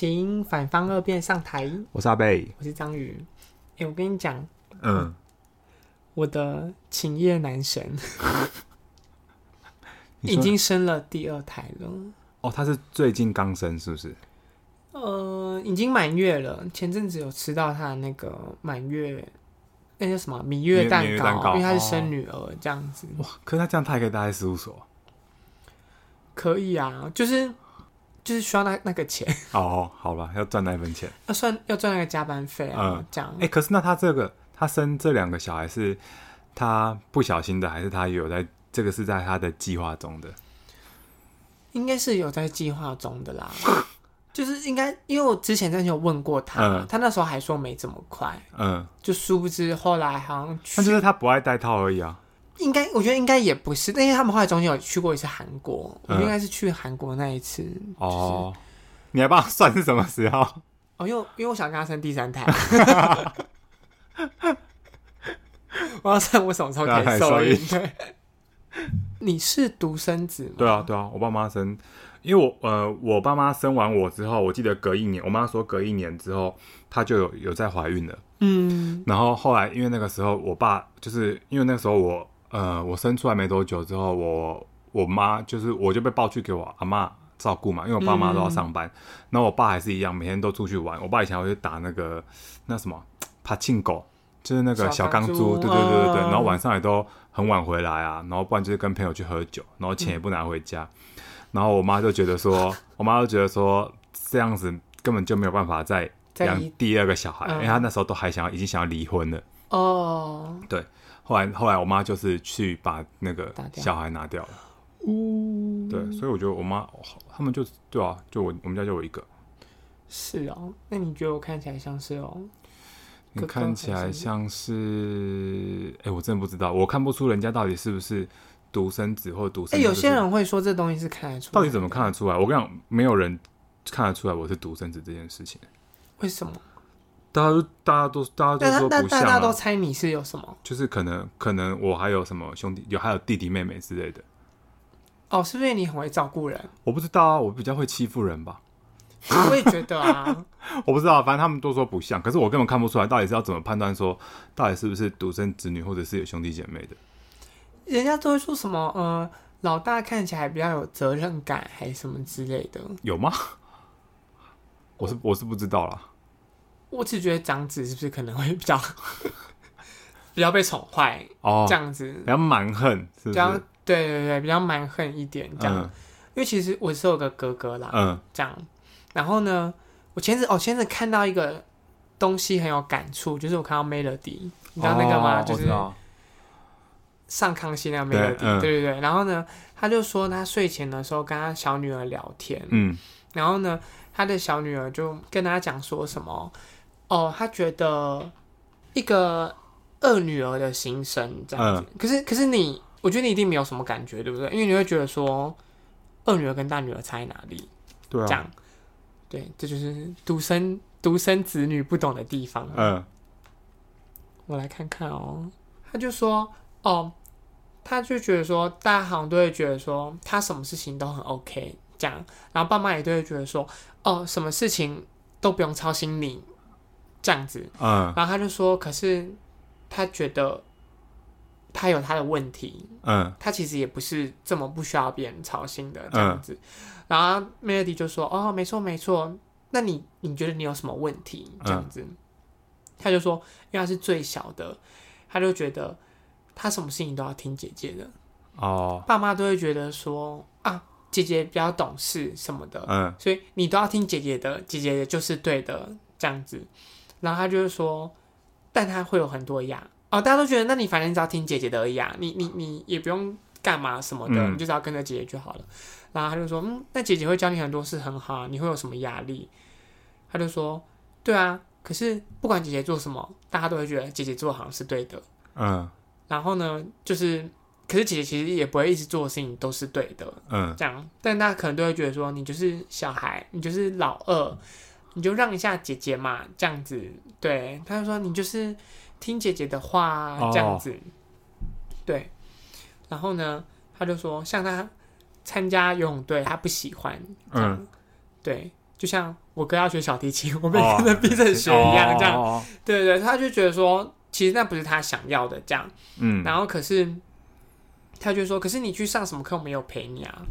请反方二辩上台。我是阿贝，我是章鱼。哎、欸，我跟你讲，嗯，我的情业男神 已经生了第二胎了。哦，他是最近刚生，是不是？呃，已经满月了。前阵子有吃到他的那个满月，那叫什么蜜月蛋糕，蛋糕因为他是生女儿这样子。哇，可是他这样，他也可以待在事务所？可以啊，就是就是需要那那个钱。哦，好吧，要赚那一份钱，要算要赚那个加班费啊，嗯、这样。哎、欸，可是那他这个他生这两个小孩是他不小心的，还是他有在这个是在他的计划中的？应该是有在计划中的啦。就是应该，因为我之前真的有问过他，嗯、他那时候还说没这么快，嗯，就殊不知后来好像，那就是他不爱戴套而已啊。应该，我觉得应该也不是，因为他们后来中间有去过一次韩国，嗯、我应该是去韩国那一次。哦，你还帮我算是什么时候？哦，因为因为我想跟他生第三胎，我要算我什么时候可以受孕。对，你是独生子吗？对啊，对啊，我爸妈生。因为我呃，我爸妈生完我之后，我记得隔一年，我妈说隔一年之后，她就有有在怀孕了。嗯，然后后来因为那个时候我爸就是因为那个时候我呃我生出来没多久之后，我我妈就是我就被抱去给我阿妈照顾嘛，因为我爸妈都要上班。嗯、然后我爸还是一样，每天都出去玩。我爸以前会去打那个那什么帕庆狗，就是那个小钢珠，对对对对对。然后晚上也都很晚回来啊，然后不然就是跟朋友去喝酒，然后钱也不拿回家。嗯 然后我妈就觉得说，我妈就觉得说这样子根本就没有办法再养第二个小孩，嗯、因为她那时候都还想要，已经想要离婚了。哦，对，后来后来我妈就是去把那个小孩拿掉了。嗯，对，所以我觉得我妈他们就对啊，就我我们家就我一个。是哦，那你觉得我看起来像是哦？你看起来像是，哎，我真的不知道，我看不出人家到底是不是。独生子或独生子，哎、欸，有些人会说这东西是看得出來，到底怎么看得出来？我跟你讲，没有人看得出来我是独生子这件事情。为什么？大家都大家都大家都说不像、啊，大家都猜你是有什么？就是可能可能我还有什么兄弟，有还有弟弟妹妹之类的。哦，是不是你很会照顾人？我不知道啊，我比较会欺负人吧。我也觉得啊，我不知道，反正他们都说不像，可是我根本看不出来，到底是要怎么判断说，到底是不是独生子女，或者是有兄弟姐妹的。人家都会说什么，呃，老大看起来比较有责任感，还是什么之类的？有吗？我是我是不知道啦。我只觉得长子是不是可能会比较比较被宠坏哦，这样子比较蛮横，是不是？对对对，比较蛮横一点这样。嗯、因为其实我是有个哥哥啦，嗯，这样。然后呢，我前阵哦，前阵看到一个东西很有感触，就是我看到 Melody，你知道那个吗？哦、就是。上康熙那个 Melody，对对对，然后呢，他就说他睡前的时候跟他小女儿聊天，嗯，然后呢，他的小女儿就跟他讲说什么，哦，他觉得一个二女儿的心声这样子，嗯、可是可是你，我觉得你一定没有什么感觉，对不对？因为你会觉得说二女儿跟大女儿差在哪里？对啊，这样，对，这就是独生独生子女不懂的地方。嗯，我来看看哦，他就说。哦，他就觉得说，大家好像都会觉得说，他什么事情都很 OK 这样，然后爸妈也都会觉得说，哦，什么事情都不用操心你这样子，嗯，然后他就说，可是他觉得他有他的问题，嗯，他其实也不是这么不需要别人操心的这样子，嗯、然后 Melody 就说，哦，没错没错，那你你觉得你有什么问题？这样子？嗯、他就说，因为他是最小的，他就觉得。他什么事情都要听姐姐的。哦，爸妈都会觉得说啊，姐姐比较懂事什么的，嗯，所以你都要听姐姐的，姐姐的就是对的这样子。然后他就是说，但他会有很多压哦，大家都觉得，那你反正只要听姐姐的而已啊，你你你也不用干嘛什么的，嗯、你就只要跟着姐姐就好了。然后他就说，嗯，那姐姐会教你很多事，很好，你会有什么压力？他就说，对啊，可是不管姐姐做什么，大家都会觉得姐姐做好像是对的，嗯。然后呢，就是，可是姐姐其实也不会一直做的事情都是对的，嗯，这样，但大家可能都会觉得说，你就是小孩，你就是老二，你就让一下姐姐嘛，这样子，对，他就说你就是听姐姐的话，这样子，哦、对，然后呢，他就说，像他参加游泳队，他不喜欢，嗯，对，就像我哥要学小提琴，我被跟着逼着学一样，这样，哦、对对，他就觉得说，其实那不是他想要的，这样，嗯，然后可是他就说，可是你去上什么课，我没有陪你啊。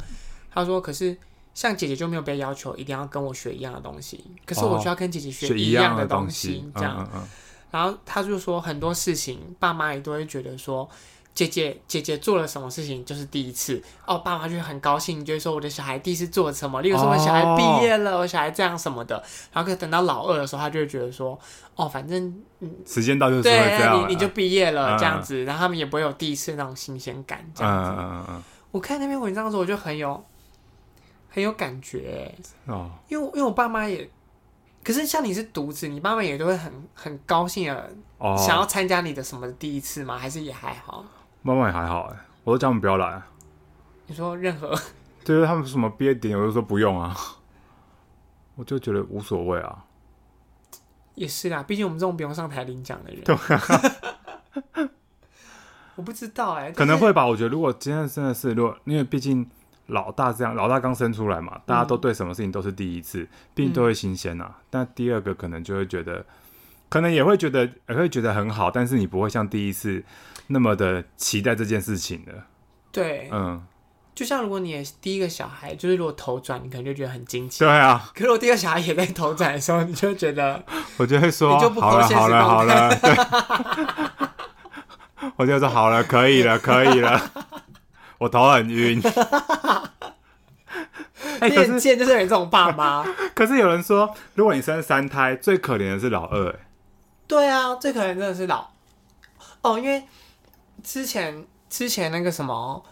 他说，可是像姐姐就没有被要求一定要跟我学一样的东西，可是我需要跟姐姐学一样的东西，这样，嗯嗯、然后他就说很多事情，爸妈也都会觉得说。姐姐姐姐做了什么事情就是第一次哦，爸妈就很高兴，就会说我的小孩第一次做了什么，例如说我小孩毕业了，哦、我小孩这样什么的。然后可等到老二的时候，他就会觉得说，哦，反正嗯，时间到就是对，你你就毕业了、嗯、这样子，然后他们也不会有第一次那种新鲜感这样子。我看那篇文章的时候，我就很有很有感觉哦，因为因为我爸妈也，可是像你是独子，你爸妈也都会很很高兴的，哦、想要参加你的什么第一次吗？还是也还好？妈妈也还好哎，我都叫他们不要来。你说任何？对，他们说什么毕业典礼，我就说不用啊。我就觉得无所谓啊。也是啦，毕竟我们这种不用上台领奖的人。对啊。我不知道哎，可能会吧。我觉得如果今天真的是，如果因为毕竟老大这样，老大刚生出来嘛，大家都对什么事情都是第一次，毕竟都会新鲜啊。但第二个可能就会觉得，可能也会觉得也会觉得很好，但是你不会像第一次。那么的期待这件事情的，对，嗯，就像如果你第一个小孩就是如果头转，你可能就觉得很惊奇，对啊。可是我第二个小孩也在头转的时候，你就觉得，我就会说，你就不好了好了好了，我就说好了，可以了可以了，我头很晕。哎、欸，可是贱就是有这种爸妈。可是有人说，如果你生三胎，最可怜的是老二，哎，对啊，最可怜真的是老，哦，因为。之前之前那个什么，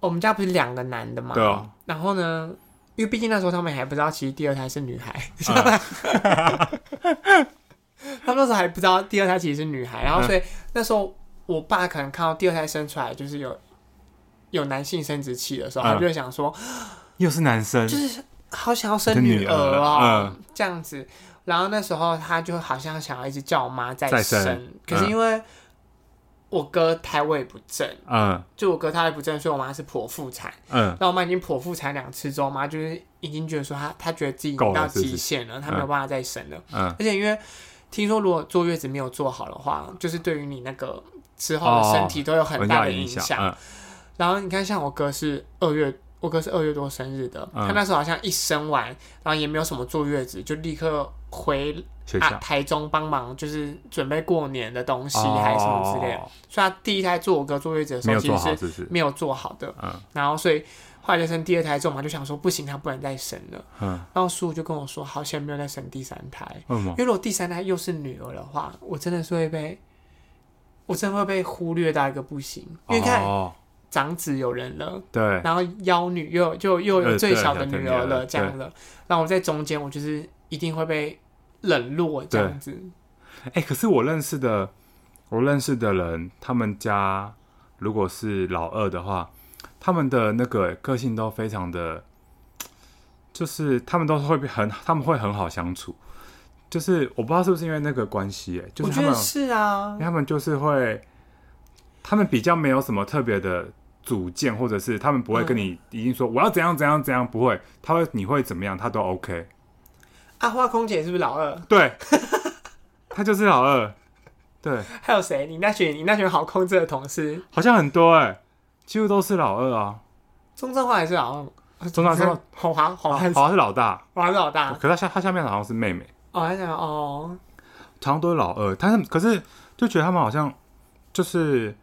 我们家不是两个男的嘛？对啊。然后呢，因为毕竟那时候他们还不知道，其实第二胎是女孩。啊、他们那时候还不知道第二胎其实是女孩，然后所以那时候我爸可能看到第二胎生出来就是有有男性生殖器的时候，他就会想说，又是男生，就是好想要生女儿啊，这样子。然后那时候他就好像想要一直叫我妈再生，可是因为。我哥胎位不正，嗯，就我哥胎位不正，所以我妈是剖腹产，嗯，那我妈已经剖腹产两次之后，我妈就是已经觉得说她她觉得自己到极限了，她没有办法再生了，嗯，而且因为听说如果坐月子没有做好的话，就是对于你那个之后的身体都有很大的影响，嗯，然后你看像我哥是二月，我哥是二月多生日的，他那时候好像一生完，然后也没有什么坐月子，就立刻回。啊，台中帮忙就是准备过年的东西还是什么之类的，哦、所以他第一胎做我哥坐月子的时候其实是没有做好的，嗯，然后所以后来就生第二胎之后嘛，就想说不行，他不能再生了，嗯，然后叔叔就跟我说，好险没有再生第三胎，嗯，因为如果第三胎又是女儿的话，我真的是会被，我真的会被忽略到一个不行，因为看长子有人了，对，然后幺女又有就又有最小的女儿了这样的，然后我在中间，我就是一定会被。冷落这样子，哎、欸，可是我认识的，我认识的人，他们家如果是老二的话，他们的那个个性都非常的，就是他们都会很，他们会很好相处。就是我不知道是不是因为那个关系，哎，就是他们是啊，他们就是会，他们比较没有什么特别的主见，或者是他们不会跟你一定说我要怎样怎样怎样，不会，他会你会怎么样，他都 OK。阿花空姐是不是老二？对，他就是老二。对，还有谁？你那群你那群好控制的同事，好像很多哎、欸，几乎都是老二啊。钟正华也是老二，钟正华好华好像好像是老大，好像是老大。可是他下他下面好像是妹妹。哦，还想哦，常常都是老二，但是可是就觉得他们好像就是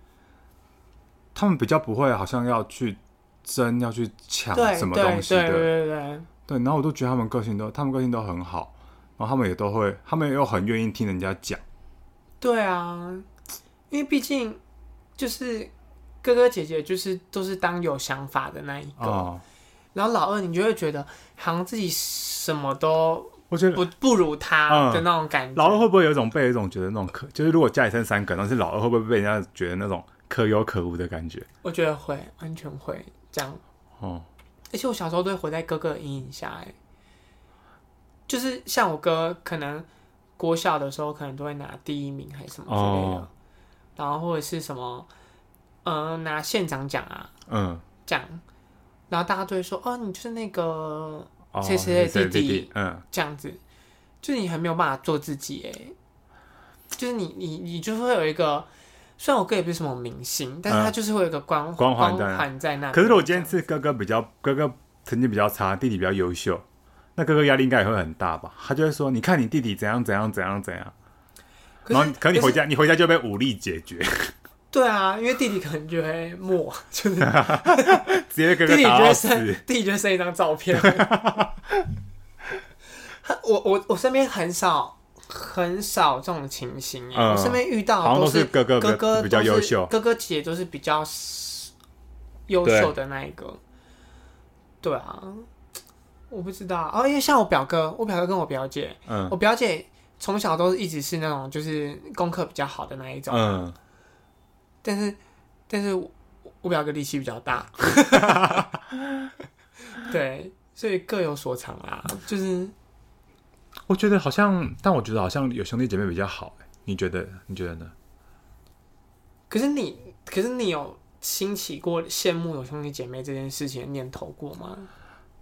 他们比较不会，好像要去争，要去抢什么东西的。对对对对。对，然后我都觉得他们个性都，他们个性都很好，然后他们也都会，他们又很愿意听人家讲。对啊，因为毕竟就是哥哥姐姐，就是都是当有想法的那一个，哦、然后老二你就会觉得好像自己什么都，我觉得不不如他的那种感觉。老二会不会有一种被一种觉得那种可，就是如果家里生三个，但是老二会不会被人家觉得那种可有可无的感觉？我觉得会，完全会这样。哦。而且我小时候都会活在哥哥的阴影下，哎，就是像我哥，可能国小的时候可能都会拿第一名还是什么之类的，哦、然后或者是什么，嗯、呃，拿县长奖啊，嗯，奖，然后大家都会说，哦，你就是那个谁谁谁弟弟，弟弟，嗯，这样子，就你还没有办法做自己哎，就是你你你就会有一个，虽然我哥也不是什么明星，但是他就是会有一个光光环环在那。可是我今天是哥哥比较哥哥成绩比较差，弟弟比较优秀，那哥哥压力应该也会很大吧？他就会说：“你看你弟弟怎样怎样怎样怎样。”然后，可是你回家，你回家就被武力解决。对啊，因为弟弟可能就会默，就是 直接哥哥打死。弟弟就剩一张照片。我我我身边很少很少这种情形，我身边遇到都是哥哥哥哥比较优秀，哥哥姐都是比较优秀的那一个。对啊，我不知道哦，因为像我表哥，我表哥跟我表姐，嗯，我表姐。从小都一直是那种就是功课比较好的那一种，嗯，但是但是我表哥力气比较大，对，所以各有所长啦。就是我觉得好像，但我觉得好像有兄弟姐妹比较好。你觉得？你觉得呢？可是你，可是你有兴起过羡慕有兄弟姐妹这件事情的念头过吗？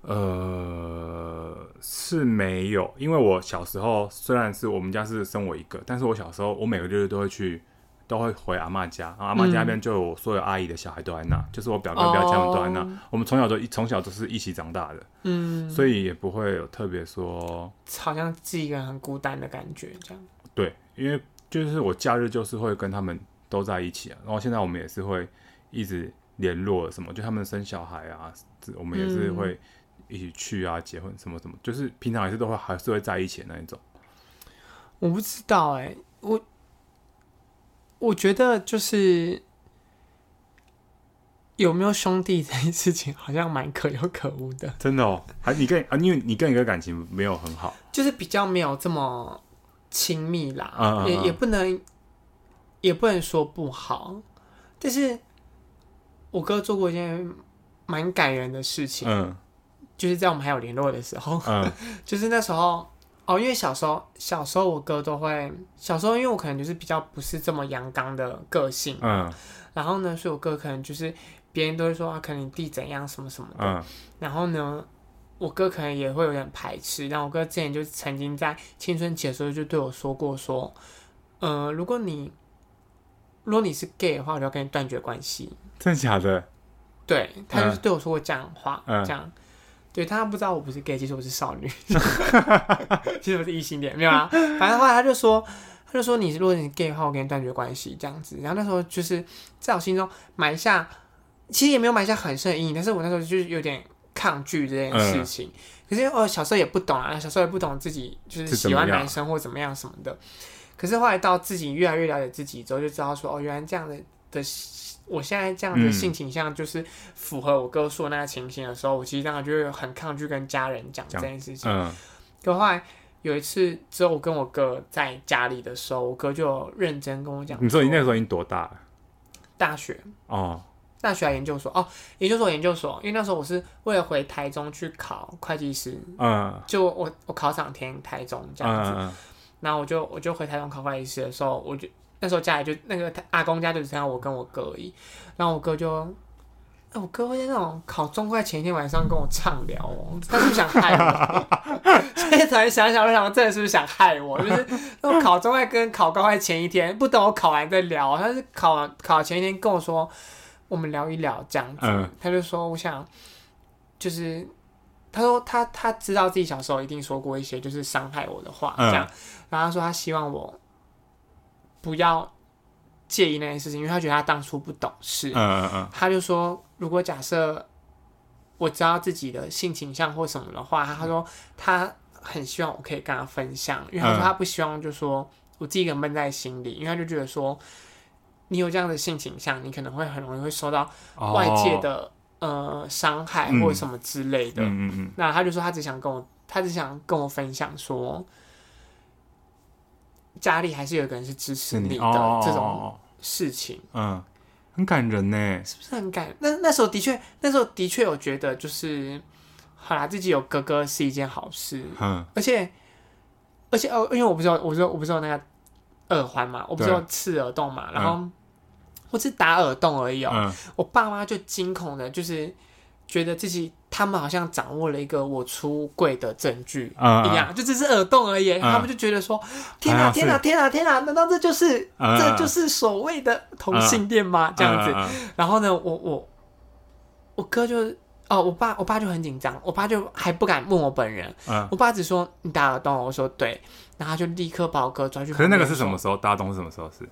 呃，是没有，因为我小时候虽然是我们家是生我一个，但是我小时候我每个月都会去，都会回阿妈家，然后阿妈家那边就有所有阿姨的小孩都在那，嗯、就是我表哥表姐们都在那，哦、我们从小都从小都是一起长大的，嗯，所以也不会有特别说，好像自己一个人很孤单的感觉这样。对，因为就是我假日就是会跟他们都在一起啊，然后现在我们也是会一直联络什么，就他们生小孩啊，我们也是会。一起去啊，结婚什么什么，就是平常也是都会还是会在一起的那一种。我不知道哎、欸，我我觉得就是有没有兄弟这件事情，好像蛮可有可无的。真的哦，还你跟啊，因为你跟一个感情没有很好，就是比较没有这么亲密啦，嗯嗯嗯，也也不能也不能说不好，但是我哥做过一件蛮感人的事情，嗯。就是在我们还有联络的时候，嗯、就是那时候哦，因为小时候小时候我哥都会小时候，因为我可能就是比较不是这么阳刚的个性，嗯，然后呢，所以我哥可能就是别人都会说啊，可能你弟怎样什么什么的，嗯、然后呢，我哥可能也会有点排斥。然后我哥之前就曾经在青春期的时候就对我说过说，呃，如果你如果你是 gay 的话，我就要跟你断绝关系。真的假的？对，他就是对我说过这样的话，嗯、这样。对，他不知道我不是 gay，其实我是少女，其实我是异性恋，没有啊。反正后来他就说，他就说你如果你 gay 的话，我跟你断绝关系这样子。然后那时候就是在我心中埋下，其实也没有埋下很深的阴影，但是我那时候就是有点抗拒这件事情。嗯、可是我小时候也不懂啊，小时候也不懂自己就是喜欢男生或怎么样什么的。可是后来到自己越来越了解自己之后，就知道说哦，原来这样的的。我现在这样的性倾向就是符合我哥说的那个情形的时候，嗯、我其实当时就会很抗拒跟家人讲这件事情。嗯。可后来有一次，之后我跟我哥在家里的时候，我哥就认真跟我讲。你说你那个时候已经多大了？大学哦，大学还研究所哦，研究所研究所，因为那时候我是为了回台中去考会计师。嗯。就我我考上填台中这样子，嗯、然后我就我就回台中考会计师的时候，我就。那时候家里就那个阿公家就只剩下我跟我哥而已，然后我哥就，哎，我哥会在那种考中快前一天晚上跟我畅聊哦，他是不是想害我？现在才想想，我想真的是不是想害我？就是那种考中会跟考高会前一天，不等我考完再聊，他是考完考前一天跟我说，我们聊一聊这样子，嗯、他就说我想，就是他说他他知道自己小时候一定说过一些就是伤害我的话，这样，嗯、然后他说他希望我。不要介意那件事情，因为他觉得他当初不懂事。嗯嗯嗯。他就说，如果假设我知道自己的性倾向或什么的话，他说他很希望我可以跟他分享，因为他说他不希望就说我自己一个闷在心里，因为他就觉得说你有这样的性倾向，你可能会很容易会受到外界的、哦、呃伤害或者什么之类的。嗯嗯嗯。那他就说他只想跟我，他只想跟我分享说。家里还是有一个人是支持你的这种事情，嗯，很感人呢，是不是很感？那那时候的确，那时候的确有觉得，就是好啦，自己有哥哥是一件好事，嗯，而且而且哦，因为我不知道，我不知道，我不知道那个耳环嘛，我不知道刺耳洞嘛，然后我只打耳洞而已哦，我爸妈就惊恐的，就是觉得自己他们好像掌握了一个我出柜的证据一嗯样，就只是耳洞而已。嗯他们就觉得说：“天哪，好像是天哪，天哪，天哪！难道这就是嗯这就是所谓的同性恋吗？”这样子。然后呢，我我我哥就哦，我爸我爸就很紧张，我爸就还不敢问我本人，嗯我爸只说你打耳洞，我说对，然后就立刻把我哥抓去。可是那个是什么？时候？大东是什么时候？是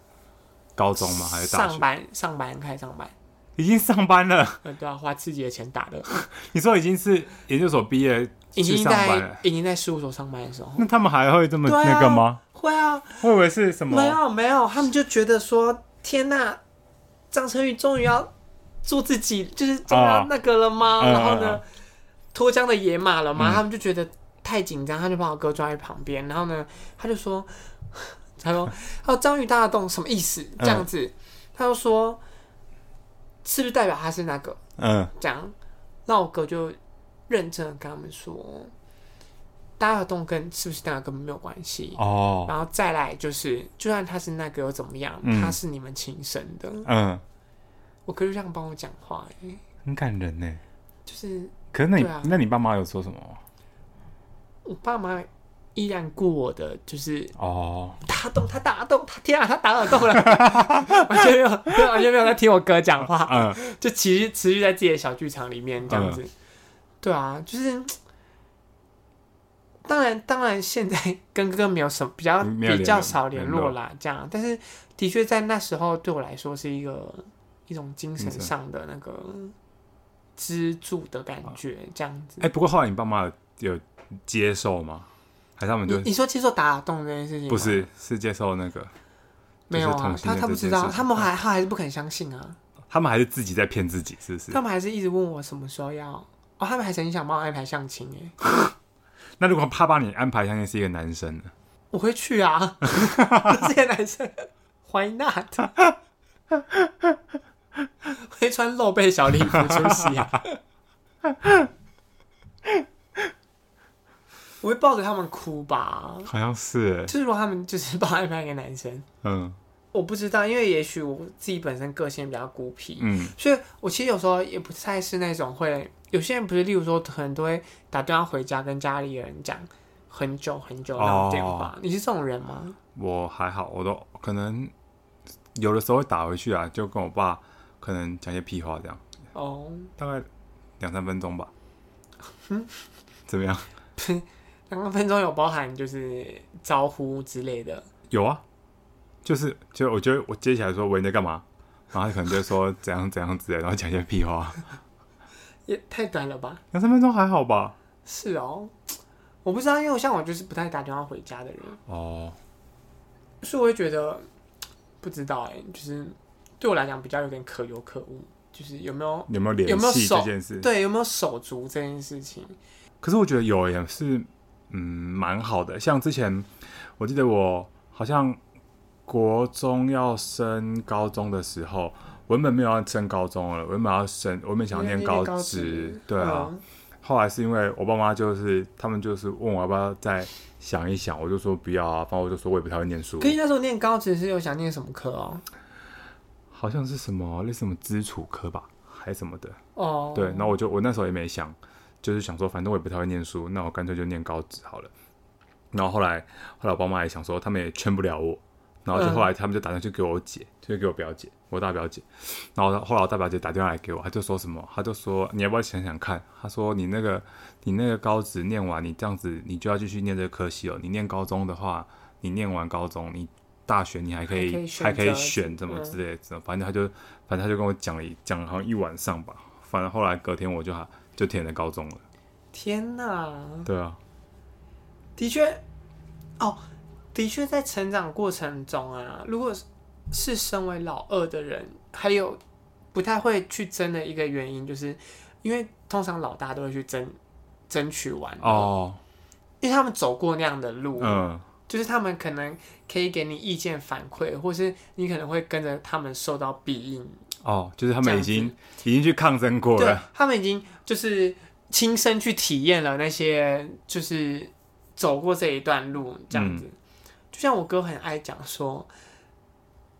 高中吗？还是大学？上班上班开始上班，已经上班了。呃，对啊，花自己的钱打的，你说已经是研究所毕业去已经上班了在，已经在事务所上班的时候，那他们还会这么对啊那个吗？会啊，我以为是什么？没有没有，他们就觉得说，天呐，张成宇终于要做自己，就是终于要那个了吗？然后呢脱缰的野马了吗？嗯他们就觉得太紧张，他就把我哥抓在旁边，然后呢，他就说，他说，他说张宇大的洞什么意思？这样子，他就说，是不是代表他是那个？嗯这样，那我哥就认真的跟他们说，大耳洞跟是不是那个根本没有关系。哦然后再来就是，就算他是那个又怎么样？嗯他是你们亲生的。嗯，我哥就这样帮我讲话、欸，很感人呢。就是可是那你对啊那你爸妈有说什么吗？我爸妈依然顾我的，就是哦，打耳洞，他打耳洞，他天啊，他打耳洞了，完全没有，完全没有在听我哥讲话，嗯就持续持续在自己的小剧场里面这样子。对啊，就是。当然，当然，现在跟哥哥没有什么比较比较少联络啦，这样。但是，的确在那时候对我来说是一个一种精神上的那个支柱的感觉，这样子。哎，不过后来你爸妈有有接受吗？还是他们就你你说接受打耳洞这件事情不是是接受那个？没有啊他他不知道，他们还他还是不肯相信啊，他们还是自己在骗自己，是不是？他们还是一直问我什么时候要哦，他们还曾经想帮我安排相亲哎，那如果他帮你安排相亲是一个男生呢？我会去啊，这些男生 Why not？会穿露背小礼服出席啊，我会抱着他们哭吧，好像是。欸，就是如果他们就是帮我安排一个男生，嗯。我不知道，因为也许我自己本身个性比较孤僻，嗯。所以我其实有时候也不太是那种会，有些人不是，例如说可能都会打电话回家跟家里人讲很久很久那种电话。哦。你是这种人吗？我还好，我都可能有的时候会打回去啊，就跟我爸可能讲些屁话这样，哦，大概两三分钟吧。嗯。怎么样？两三分钟有包含就是招呼之类的。有啊，就是就我觉得我接起来说喂你在干嘛，然后他可能就会说怎样怎样之类，然后讲一些屁话。也太短了吧？两三分钟还好吧？是哦，我不知道，因为我像我就是不太打电话回家的人，哦，所以我会觉得不知道哎、就是对我来讲比较有点可有可无，就是有没有有没有联系这件事？对有没有手足这件事情。可是我觉得有也是，嗯，蛮好的。像之前我记得我好像国中要升高中的时候，我原本没有要升高中了，我原本要升，我原本想要念高职，对啊。嗯后来是因为我爸妈就是他们就是问我要不要再想一想，我就说不要啊，反正我就说我也不太会念书可，是那时候念高职是有想念什么科哦？好像是什么类似什么基础科吧，还是什么的。哦，对，然后我就我那时候也没想，就是想说反正我也不太会念书，那我干脆就念高职好了。然后后来后来我爸妈也想说，他们也劝不了我，然后就后来他们就打算去给我姐，就给我表姐，我大表姐。然后后来我大表姐打电话来给我，她就说什么，她就说你要不要想想看？她说你那个你那个高职念完，你这样子你就要继续念这个科系哦。你念高中的话，你念完高中，你大学你还可以还可以选怎么之类的，反正他就反正他就跟我讲了一讲了好像一晚上吧。反正后来隔天我就就填了高中了。天哪，对啊，的确，哦，的确在成长过程中啊，如果是身为老二的人，还有不太会去争的一个原因，就是因为通常老大都会去争争取完哦，因为他们走过那样的路，嗯，就是他们可能可以给你意见反馈，或是你可能会跟着他们受到庇应。哦，就是他们已这经已经去抗争过对了。他们已经就是亲身去体验了那些，就是走过这一段路这样子。嗯就像我哥很爱讲说，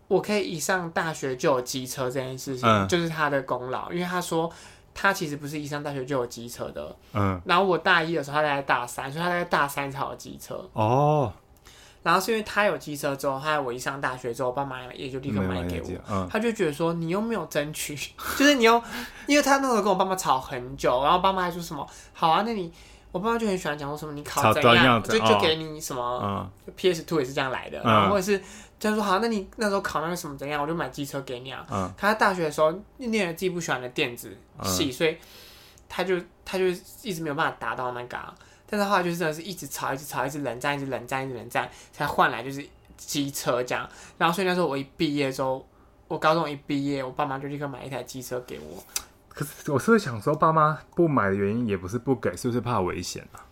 我可以一上大学就有机车这件事情，嗯就是他的功劳，因为他说他其实不是一上大学就有机车的，嗯，然后我大一的时候他在大三，所以他在大三才有机车。哦，然后是因为他有机车之后，他我一上大学之后，我爸妈也就立刻买给我。嗯，他就觉得说你又没有争取，就是你又，因为他那时候跟我爸妈吵很久，然后爸妈还说什么好啊，那你我爸妈就很喜欢讲说什么你考怎样，就就给你什么，PS Two 也是这样来的，然后或者是。就说好，那你那时候考那个什么怎样，我就买机车给你啊。嗯。他在大学的时候念了自己不喜欢的电子系，嗯、所以他就他就一直没有办法达到那个、啊。但是后来就是真的是一直吵，一直吵，一直冷战，一直冷战，一直冷战，才换来就是机车这样。然后所以那时候我一毕业之后，我高中一毕业，我爸妈就立刻买一台机车给我。可是我是想说，爸妈不买的原因也不是不给，是不是怕危险啊？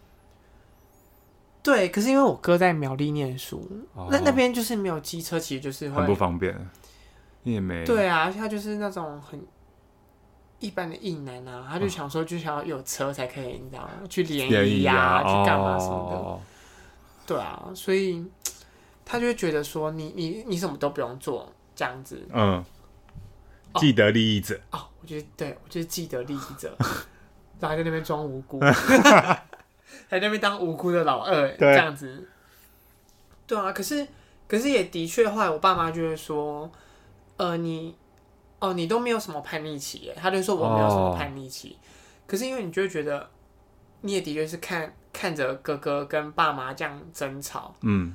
对，可是因为我哥在苗栗念书，哦、那那边就是没有机车，其实就是很不方便。你也没对啊，他就是那种很一般的硬男啊，他就想说，就想要有车才可以，你知道吗？去联谊啊，去干嘛什么的。哦、对啊，所以他就会觉得说你，你你你什么都不用做，这样子。嗯。既得利益者哦，哦，我觉得对，我就是既得利益者，然后还在那边装无辜。在那边当无辜的老二，对这样子，对啊，可是可是也的确，后来我爸妈就会说，呃，你哦，你都没有什么叛逆期，他就说我没有什么叛逆期，哦、可是因为你就会觉得，你也的确是看看着哥哥跟爸妈这样争吵，嗯，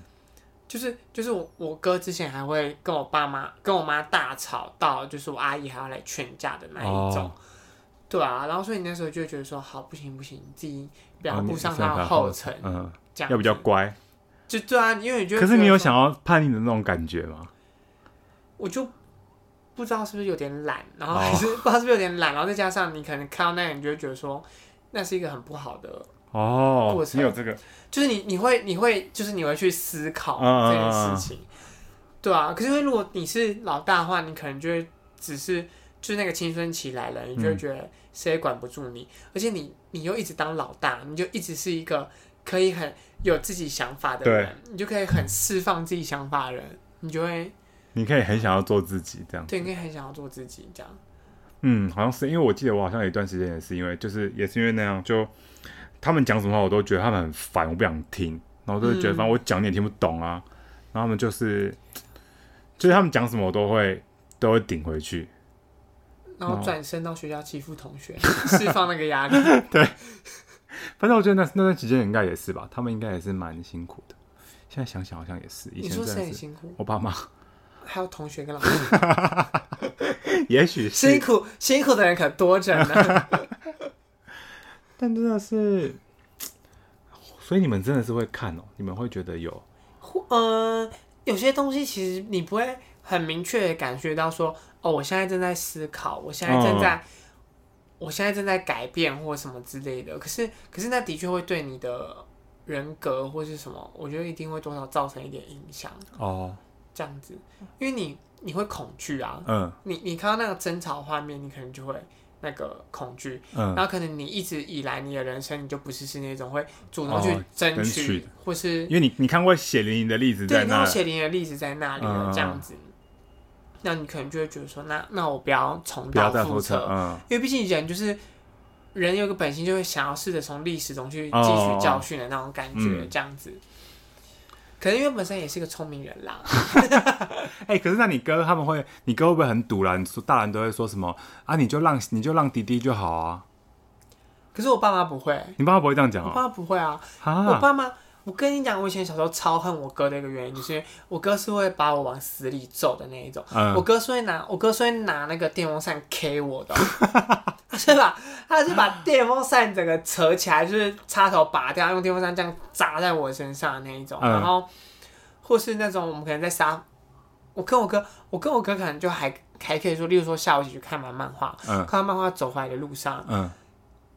就是就是我我哥之前还会跟我爸妈跟我妈大吵到，就是我阿姨还要来劝架的那一种。哦。对啊，然后所以你那时候就觉得说，好，不行不行，你自己不要步上他的后尘，嗯，这样要比较乖，就对啊，因为你觉得，可是你有想要叛逆的那种感觉吗？我就不知道是不是有点懒，然后还是、哦、不知道是不是有点懒，然后再加上你可能看到那个，你就会觉得说，那是一个很不好的哦过程。你有这个，就是你你会你会就是你会去思考这件事情，嗯嗯嗯对啊。可是因为如果你是老大的话，你可能就会只是就是那个青春期来了，你就会觉得。嗯谁也管不住你，而且你你又一直当老大，你就一直是一个可以很有自己想法的人，你就可以很释放自己想法的人，你就会，你可以很想要做自己这样，对，你可以很想要做自己这样。嗯，好像是因为我记得我好像有一段时间也是因为就是也是因为那样，就他们讲什么话我都觉得他们很烦，我不想听，然后我都觉得反正我讲你也听不懂啊，嗯、然后他们就是就是他们讲什么我都会都会顶回去。然后转身到学校欺负同学，释、哦、放那个压力。对，反正我觉得那那段期间应该也是吧，他们应该也是蛮辛苦的。现在想想好像也是。以前真的是你说谁很辛苦？我爸妈，还有同学跟老师。也许是辛苦辛苦的人可多着呢。但真的是，所以你们真的是会看哦？你们会觉得有？呃，有些东西其实你不会很明确的感觉到说。哦，我现在正在思考，我现在正在，哦、我现在正在改变或什么之类的。可是，可是那的确会对你的人格或是什么，我觉得一定会多少造成一点影响。哦，这样子，因为你你会恐惧啊，嗯，你你看到那个争吵画面，你可能就会那个恐惧，嗯，然后可能你一直以来你的人生，你就不是是那种会主动去争取，哦、争取或是因为你你看过血淋淋的例子在那，对，你看过血淋淋的例子在那里了，这样子。嗯那你可能就会觉得说，那那我不要重蹈覆辙，嗯，因为毕竟人就是人有个本性，就会想要试着从历史中去汲取教训的那种感觉，哦、这样子。嗯、可能因为本身也是个聪明人啦。哎、欸，可是那你哥他们会，你哥会不会很堵然？说大人都会说什么啊？你就让你就让弟弟就好啊。可是我爸妈不会，你爸妈不会这样讲啊？我爸妈不会啊，哈我爸妈。我跟你讲，我以前小时候超恨我哥的一个原因，就是因为我哥是会把我往死里揍的那一种。嗯、我哥是会拿，我哥是会拿那个电风扇 K 我的，他是把，他是把电风扇整个扯起来，就是插头拔掉，用电风扇这样砸在我身上的那一种。嗯、然后，或是那种我们可能在沙，我跟我哥，我跟我哥可能就还还可以说，例如说下午一起去看完漫画，嗯、看完漫画走回来的路上。嗯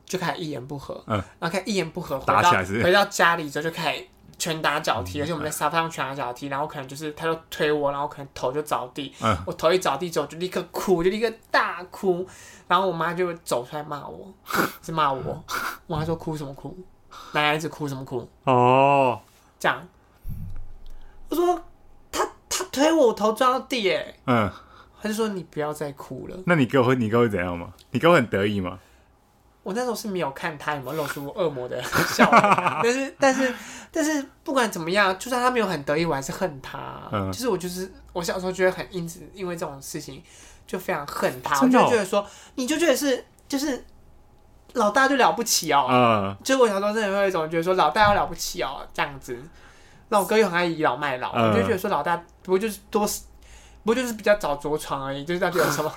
就开始一言不合，嗯，然后开始一言不合，打起来是，回到家里之后就开始拳打脚踢，而且我们在沙发上拳打脚踢，然后可能就是他就推我，然后可能头就着地，嗯，我头一着地之后就立刻哭，就立刻大哭，然后我妈就走出来骂我，是骂我，我妈说哭什么哭，男孩子哭什么哭？哦，这样，我说他他推我，我头撞到地，哎，嗯，他就说你不要再哭了。那你哥会你哥会怎样吗？你哥会很得意吗？我那时候是没有看他有没有露出恶魔的 笑容，但是但是但是不管怎么样，就算他没有很得意，我还是恨他。嗯，就是我就是我小时候觉得很因此因为这种事情就非常恨他，我就觉得说你就觉得是就是老大就了不起哦，嗯，就我小时候真的会有一种觉得说老大要了不起哦这样子，那我哥又很爱倚老卖老，我就觉得说老大不过就是多不过就是比较早着床而已，就是到底有什么？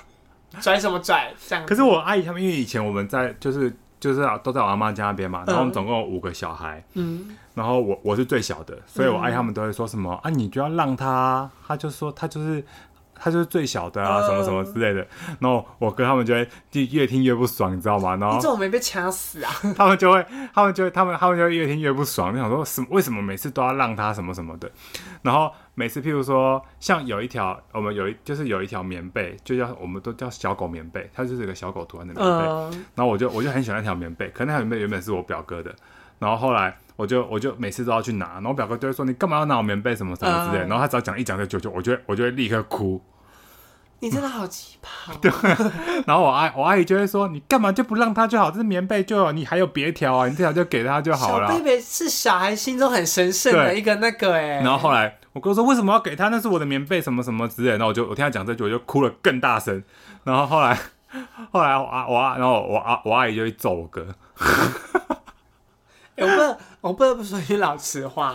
拽什么拽？这样。可是我阿姨他们，因为以前我们在就是就是都在我阿妈家那边嘛，然后我们总共有五个小孩，嗯，然后我我是最小的，所以我阿姨他们都会说什么、嗯、啊，你就要让他，他就说他就是。他就是最小的啊，什么什么之类的。然后我哥他们就会就越听越不爽，你知道吗？然后你怎么没被掐死啊？他们就会，他们就会，他们他们就会越听越不爽。就想说什么？为什么每次都要让他什么什么的？然后每次譬如说，像有一条，我们有一就是有一条棉被，就叫我们都叫小狗棉被，它就是一个小狗图案的棉被。嗯、然后我就我就很喜欢那条棉被，可那条棉被原本是我表哥的。然后后来我就我就每次都要去拿，然后我表哥就会说，你干嘛要拿我棉被什么什么之类的。然后他只要讲一讲就就我就会我就会立刻哭。你真的好奇葩、哦。对，然后我阿我阿姨就会说：“你干嘛就不让他就好？这是棉被就有，你还有别条啊？你这条就给他就好了。”小贝贝是小孩心中很神圣的一个那个哎。然后后来我哥说：“为什么要给他？那是我的棉被，什么什么之类。”然后我就我听他讲这句，我就哭了更大声。然后后来 后来我阿我阿然后我阿我阿姨就会揍我哥。欸、我不我不得不说一句老实话。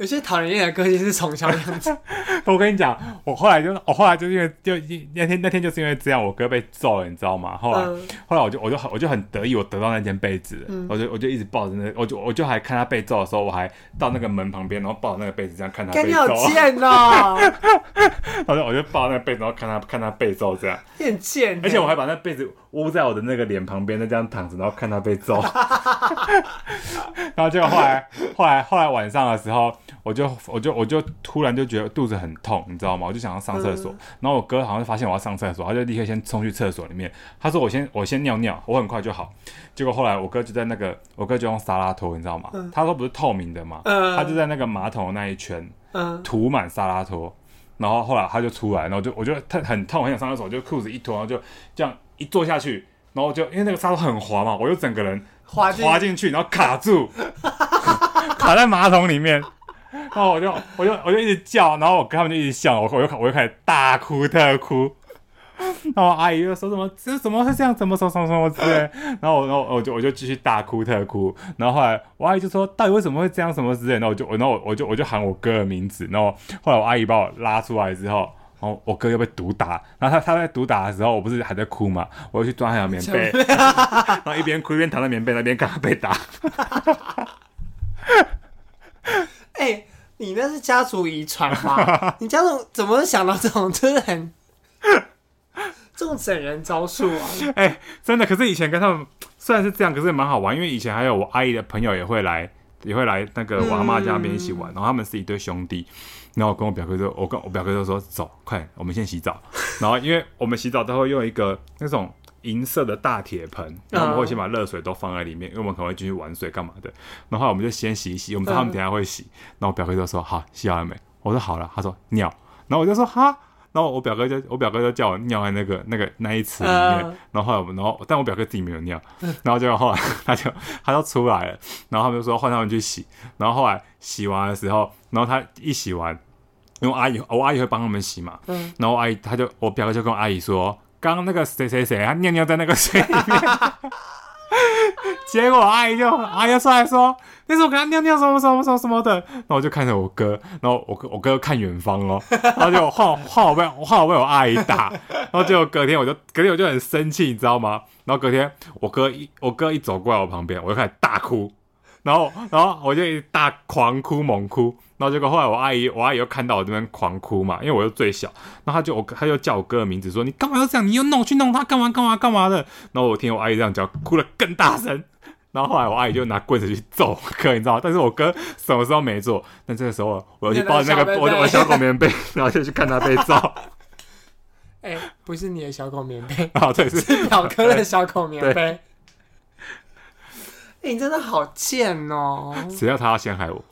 有些讨人厌的个性是从小养成。我跟你讲，我后来就，我后来就因为就那天那天就是因为这样，我哥被揍了，你知道吗？后来、嗯、后来我就我就我就很得意，我得到那件被子，嗯、我就我就一直抱着那，我就我就还看他被揍的时候，我还到那个门旁边，然后抱着那个被子这样看他被揍。你好贱哦！我就我就抱那个被子，然后看他看他被揍这样。很贱。而且我还把那被子捂在我的那个脸旁边，那这样躺着，然后看他被揍。然后结果后来后来后来晚上的时候。我就我就我就突然就觉得肚子很痛，你知道吗？我就想要上厕所，嗯、然后我哥好像发现我要上厕所，他就立刻先冲去厕所里面。他说：“我先我先尿尿，我很快就好。”结果后来我哥就在那个我哥就用沙拉拖，你知道吗？嗯、他说不是透明的嘛，嗯、他就在那个马桶的那一圈涂满沙拉拖，然后后来他就出来，然后就我就他很痛，很想上厕所，就裤子一脱，然后就这样一坐下去，然后就因为那个沙拉很滑嘛，我就整个人滑滑进去，然后卡住，卡在马桶里面。然后我就我就我就一直叫，然后我跟他们就一直笑，我我就我就开始大哭特哭。然后阿姨就说什么这怎么会这样？怎么什么什么什么之类？然后我然后我就我就继续大哭特哭。然后后来我阿姨就说到底为什么会这样？什么之类？然后我就我然后我就我就喊我哥的名字。然后后来我阿姨把我拉出来之后，然后我哥又被毒打。然后他他在毒打的时候，我不是还在哭嘛？我就去抓他的棉被，然后一边哭一边躺在棉被那边，看他被打。哎、欸，你那是家族遗传吗？你家族怎么会想到这种，真的很这种整人招数啊？哎、欸，真的。可是以前跟他们虽然是这样，可是也蛮好玩。因为以前还有我阿姨的朋友也会来，也会来那个我阿妈家那边一起玩。嗯、然后他们是一对兄弟。然后我跟我表哥就，我跟我表哥就说：“走，快，我们先洗澡。”然后因为我们洗澡都会用一个那种。银色的大铁盆，然后我们会先把热水都放在里面，因为我们可能会继续玩水干嘛的。然后我们就先洗一洗，我们知道他们等下会洗。然后我表哥就说：“好，洗好了没？”我说：“好了。”他说：“尿。”然后我就说：“哈。”然后我表哥就我表哥就叫我尿在那个那个那一池里面。然后后来我们，然后但我表哥自己没有尿。然后结果后来他就他就出来了。然后他们就说换他们去洗。然后后来洗完的时候，然后他一洗完，因为阿姨我阿姨会帮他们洗嘛。然后阿姨他就我表哥就跟阿姨说。刚刚那个谁谁谁，他尿尿在那个水里面，结果阿姨就阿姨出来说：“那是我给他尿尿什么什么什么什么的。”然后我就看着我哥，然后我哥我哥看远方哦，然后就换换我被换我被我阿姨打，然后结果隔天我就隔天我就很生气，你知道吗？然后隔天我哥一我哥一走过来我旁边，我就开始大哭，然后然后我就一大狂哭猛哭。然后结果后来我阿姨，我阿姨又看到我这边狂哭嘛，因为我又最小，然后他就我他就叫我哥的名字说，你干嘛要这样？你又弄去弄他干嘛干嘛干嘛的？然后我听我阿姨这样叫，哭得更大声。然后后来我阿姨就拿棍子去揍我哥，你知道吗？但是我哥什么时候没做？但这个时候我又去抱着那个我我小狗棉被，然后就去看他被揍。哎、欸，不是你的小狗棉被 啊，对，是表哥的小狗棉被。哎、欸，你真的好贱哦！谁要他要陷害我？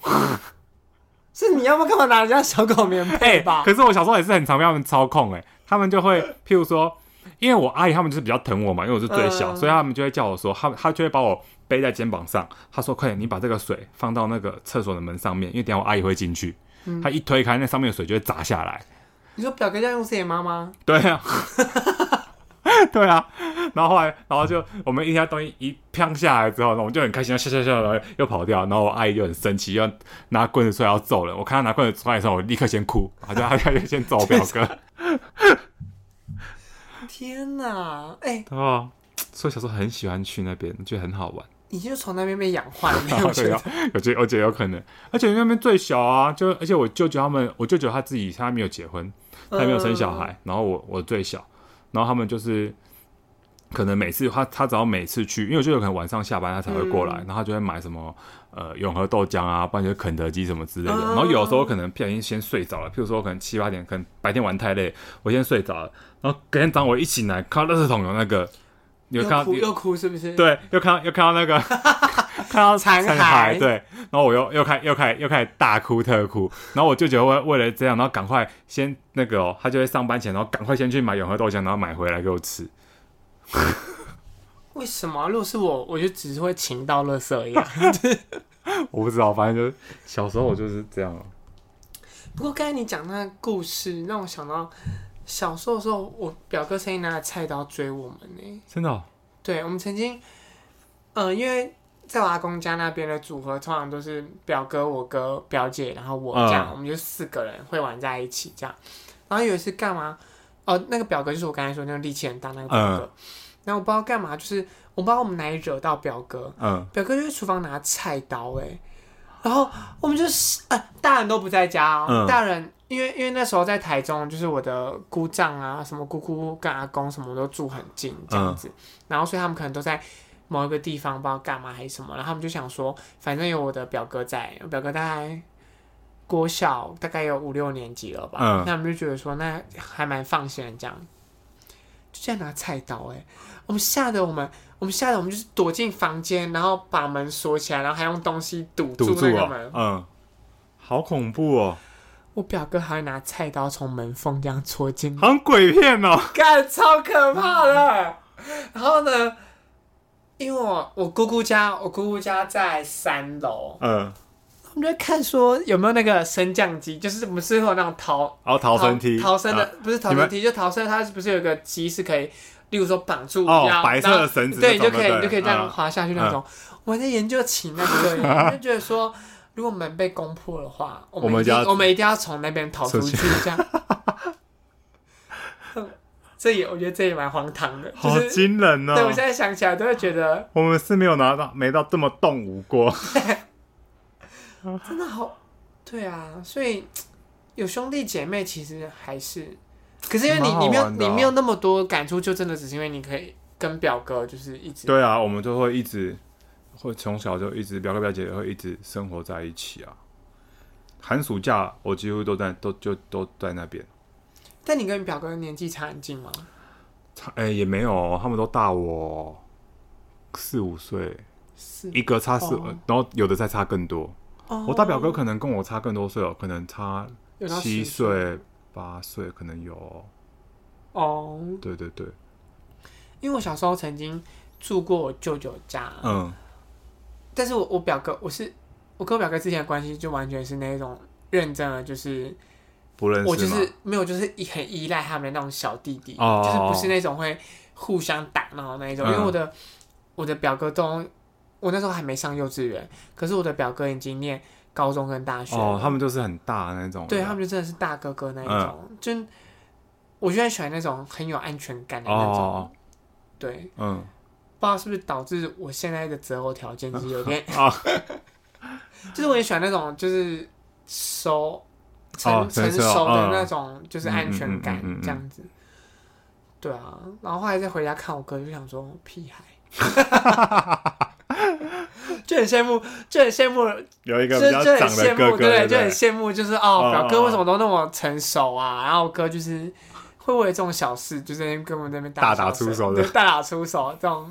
是你要不要干嘛拿人家小狗棉被吧？可是我小时候也是很常被他们操控哎、欸，他们就会譬如说，因为我阿姨他们就是比较疼我嘛，因为我是最小，嗯、所以他们就会叫我说，他他就会把我背在肩膀上，他说：“快点，你把这个水放到那个厕所的门上面，因为等下我阿姨会进去。嗯”他一推开，那上面的水就会砸下来。你说表哥要用自己妈妈？对啊，对啊。然后后来，然后就我们一下东西一飘下来之后，我们就很开心，笑笑笑，然后又跑掉。然后我阿姨就很生气，要拿棍子出来要揍人。我看她拿棍子出来的时候，我立刻先哭，他就他就先揍表哥。天哪，哎、欸，哦，所以小时候很喜欢去那边，觉得很好玩。你就从那边被养坏了，我觉得，我觉得，我觉得有可能。而且那边最小啊，就而且我舅舅他们，我舅舅他自己他还没有结婚，他还没有生小孩，嗯、然后我我最小，然后他们就是可能每次他他只要每次去，因为我舅舅可能晚上下班他才会过来，嗯、然后他就会买什么呃永和豆浆啊，不然就是肯德基什么之类的。嗯、然后有时候可能不小心先睡着了，譬如说可能七八点，可能白天玩太累，我先睡着了，然后隔天早上我一醒来，看到垃圾桶有那个。又哭又哭是不是？对，又看到又看到那个 看到残骸，对，然后我又又开又开又开始大哭特哭，然后我舅舅为为了这样，然后赶快先那个、哦，他就会上班前，然后赶快先去买永和豆浆，然后买回来给我吃。为什么？如果是我，我就只是会情到垃圾一样。我不知道，反正就是小时候我就是这样。不过刚才你讲那个故事，让我想到。小时候的时候，我表哥曾经拿着菜刀追我们呢。真的、哦？对，我们曾经，嗯、呃，因为在我阿公家那边的组合，通常都是表哥、我哥、表姐，然后我这样，嗯、我们就四个人会玩在一起这样。然后有一次干嘛？哦，那个表哥就是我刚才说那个力气很大那个表哥。嗯、然后我不知道干嘛，就是我不知道我们哪里惹到表哥。嗯。表哥就在厨房拿菜刀哎，然后我们就是呃，大人都不在家、哦，嗯、大人。因为因为那时候在台中，就是我的姑丈啊，什么姑姑跟阿公什么都住很近这样子，嗯、然后所以他们可能都在某一个地方，不知道干嘛还是什么，然后他们就想说，反正有我的表哥在，我表哥大概国小大概有五六年级了吧，嗯、那他们就觉得说那还蛮放心的这样，就这样拿菜刀哎、欸，我们吓得我们我们吓得我们就是躲进房间，然后把门锁起来，然后还用东西堵住那个门，嗯，好恐怖哦。我表哥还会拿菜刀从门缝这样戳进，好像鬼片哦，干超可怕的。然后呢，因为我我姑姑家，我姑姑家在三楼，嗯，我们就在看说有没有那个升降机，就是我们是会有那种逃，哦逃生梯，逃生的不是逃生梯，就逃生，它不是有个机是可以，例如说绑住哦白色的绳子，对，你就可以你就可以这样滑下去那种。我在研究起那个，我就觉得说。如果门被攻破的话，我们一定我们，我们一定要从那边逃出去，这样。这也我觉得这也蛮荒唐的，好惊人哦！对，我现在想起来都会觉得，我们是没有拿到没到这么动武过，真的好。对啊，所以有兄弟姐妹其实还是，可是因为你你没有你没有那么多感触，就真的只是因为你可以跟表哥就是一直。对啊，我们就会一直。会从小就一直表哥表姐会一直生活在一起啊。寒暑假我几乎都在都就都在那边。但你跟你表哥年纪差很近吗？差哎、欸、也没有，他们都大我四五岁，是一个差四，哦、然后有的再差更多。哦、我大表哥可能跟我差更多岁哦，可能差七岁八岁可能有。哦，对对对，因为我小时候曾经住过我舅舅家，嗯。但是我我表哥我是我跟我表哥之前的关系就完全是那种认真的，就是不认识，我就是没有就是很依赖他们的那种小弟弟，哦、就是不是那种会互相打闹的那一种。嗯、因为我的我的表哥都我那时候还没上幼稚园，可是我的表哥已经念高中跟大学哦，他们就是很大的那种，对他们就真的是大哥哥那一种，嗯、就我就很喜欢那种很有安全感的那种，哦、对，嗯。不知道是不是导致我现在的择偶条件就是有点 就是我也喜欢那种就是熟成成熟的那种，就是安全感这样子。对啊，然后后来再回家看我哥，就想说屁孩，就很羡慕，就很羡慕有一个比较长的哥哥，对，就很羡慕，就是哦，表哥为什么都那么成熟啊？然后我哥就是。会为这种小事，就在跟我们那边大打出手的，大打出手这种。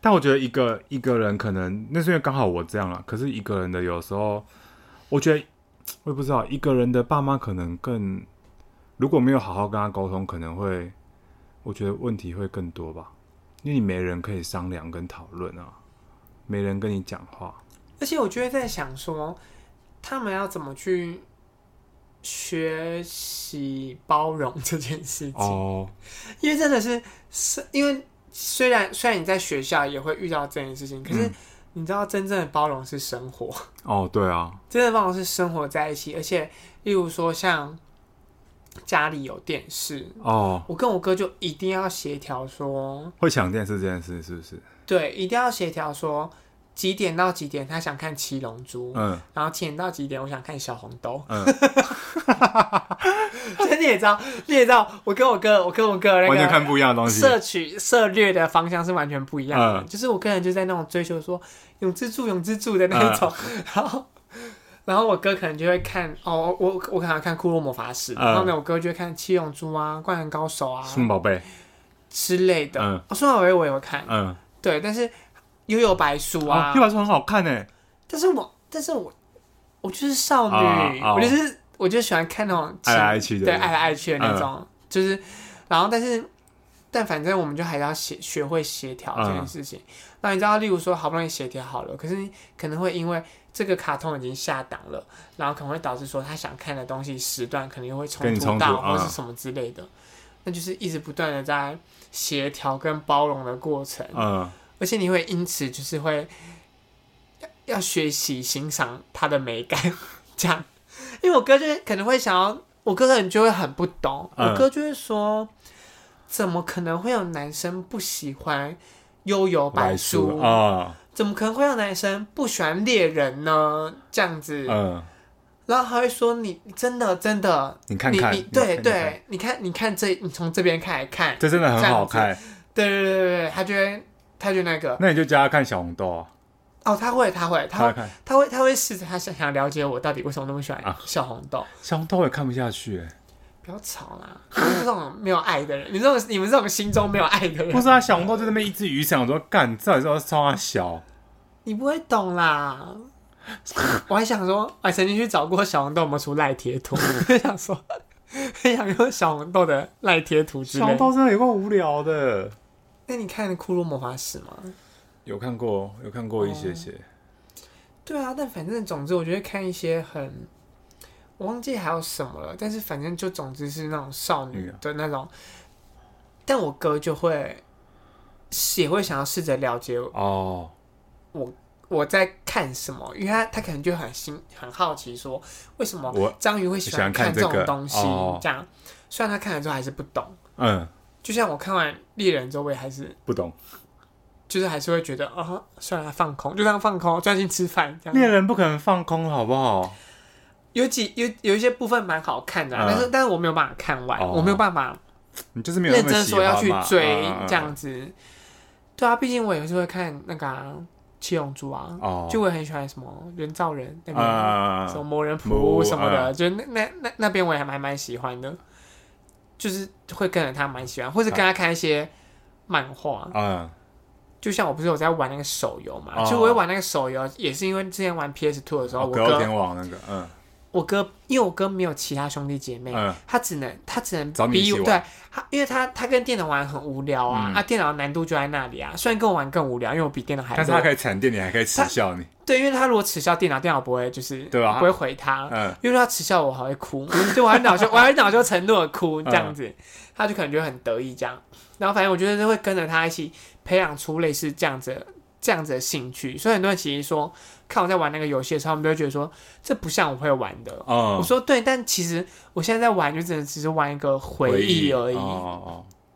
但我觉得一个一个人可能那是因为刚好我这样了，可是一个人的有时候，我觉得我也不知道，一个人的爸妈可能更如果没有好好跟他沟通，可能会我觉得问题会更多吧，因为你没人可以商量跟讨论啊，没人跟你讲话。而且我就会在想说，他们要怎么去学习包容这件事情？哦，因为真的是是，因为虽然虽然你在学校也会遇到这件事情，可是。嗯你知道真正的包容是生活哦，对啊，真正的包容是生活在一起，而且，例如说像家里有电视哦，我跟我哥就一定要协调说会抢电视这件事是不是？对，一定要协调说。几点到几点？他想看《七龙珠》，嗯，然后几点到几点？我想看《小红豆》，嗯，所 以你也知道，你也知道，我跟我哥，我跟我哥那个完全看不一样的东西，摄取涉略的方向是完全不一样的。嗯、就是我个人就在那种追求说永之助、永之助的那一种，嗯、然后，然后我哥可能就会看哦，我我可能看《骷髅魔法使》，嗯，然后呢，我哥就会看《七龙珠》啊，《灌篮高手》啊，《数码宝贝》之类的，嗯，哦，《数码宝贝》我也会看，嗯，对，但是。幽游白书啊，幽游白书很好看呢。但是我，但是我，我就是少女，我就是，我就喜欢看那种爱来爱去的，对，爱来爱去的那种，就是，然后，但是，但反正我们就还是要协学会协调这件事情。那你知道，例如说，好不容易协调好了，可是可能会因为这个卡通已经下档了，然后可能会导致说他想看的东西时段可能又会冲突到，或是什么之类的，那就是一直不断的在协调跟包容的过程。嗯。而且你会因此就是会要要学习欣赏它的美感，这样，因为我哥就可能会想要，我哥可能就会很不懂，嗯、我哥就会说，怎么可能会有男生不喜欢幽游白书啊？怎么可能会有男生不喜欢猎人呢？这样子，嗯，然后他会说你：“你真的真的，你看看，你对对，你看你看这，你从这边看来看，这真的很好看。”对对对对对，他觉得。他就那个，那你就教他看小红豆啊。哦，他会，他会，他会，他会，他会试着，他想想了解我到底为什么那么喜欢小红豆。小红豆我也看不下去，哎，不要吵啦！这种没有爱的人，你这种你们这种心中没有爱的人，不是啊？小红豆就那边一只鱼，想说干，到底是超小？你不会懂啦。我还想说，我还曾经去找过小红豆有没有出赖贴图，想说，想用小红豆的赖贴图之类。小红豆真的有够无聊的。那你看《骷髅魔法使》吗？有看过，有看过一些些。哦、对啊，但反正总之，我觉得看一些很，我忘记还有什么了。但是反正就总之是那种少女的那种。嗯、但我哥就会也会想要试着了解哦，我我在看什么，因为他他可能就很新很好奇，说为什么章鱼会喜欢看这种东西？这，哦、这样，虽然他看了之后还是不懂，嗯。就像我看完猎人之后，我也还是不懂，就是还是会觉得啊，算了，放空，就这样放空，专心吃饭。这样猎人不可能放空，好不好？有几有有一些部分蛮好看的，啊，嗯、但是但是我没有办法看完，哦、我没有办法，你就是没有认真说要去追这样子。对啊，毕竟我也是会看那个、啊、七龙珠啊，哦、就我也很喜欢什么人造人那边，嗯、什么魔人普什么的，嗯、就那那那那边我也还蛮蛮喜欢的。就是会跟着他蛮喜欢，或者跟他看一些漫画。嗯，就像我不是有在玩那个手游嘛，就我会玩那个手游，也是因为之前玩 PS Two 的时候，我哥天网那个，嗯，我哥因为我哥没有其他兄弟姐妹，他只能他只能比我对他，因为他他跟电脑玩很无聊啊，啊，电脑难度就在那里啊，虽然跟我玩更无聊，因为我比电脑还，但是他可以惨电，你还可以耻笑你。对，因为他如果耻笑电脑，电脑不会就是对吧？不会回他。嗯，因为他耻笑我，还会哭，就 我还恼羞，我还恼羞成怒的哭这样子，他就可能就很得意这样。然后反正我觉得就会跟着他一起培养出类似这样子这样子的兴趣。所以很多人其实说，看我在玩那个游戏的时候，他们就会觉得说，这不像我会玩的。哦，我说对，但其实我现在在玩，就只能只是玩一个回忆而已。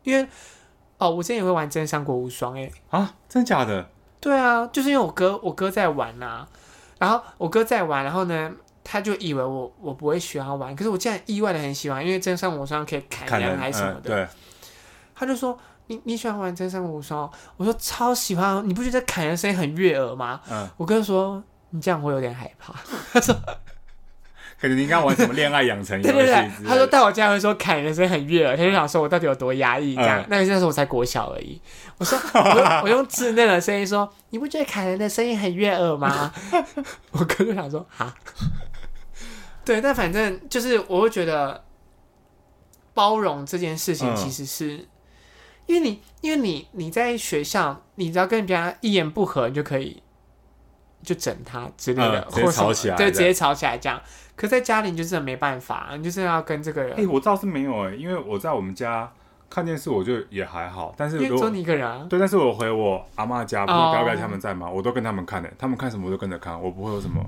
因为哦，我之前也会玩《真三国无双》哎啊，真假的？对啊，就是因为我哥，我哥在玩呐、啊，然后我哥在玩，然后呢，他就以为我我不会喜欢玩，可是我竟然意外的很喜欢，因为真三国无双可以砍人还是什么的。对，他就说你你喜欢玩真三国无双？我说超喜欢，你不觉得砍人声音很悦耳吗？嗯，我哥说你这样会有点害怕。他说。可能你应该玩什么恋爱养成游戏？对对对，他说带我家人说砍人声音很悦耳，他就想说我到底有多压抑这样。嗯、那个时候我才国小而已，我说我，我用稚嫩的声音说，你不觉得砍人的声音很悦耳吗？我哥就想说哈，对，但反正就是我会觉得包容这件事情其实是、嗯、因为你因为你你在学校，你只要跟人家一言不合，你就可以就整他之类的，嗯、直接吵起来，对，直接吵起来这样。可在家里你就真的没办法，你就是要跟这个人。哎、欸，我倒是没有哎、欸，因为我在我们家看电视，我就也还好。但是因为只有你一个人啊。对，但是我回我阿妈家，不是表表他们在吗？我都跟他们看的、欸，他们看什么我都跟着看，我不会有什么。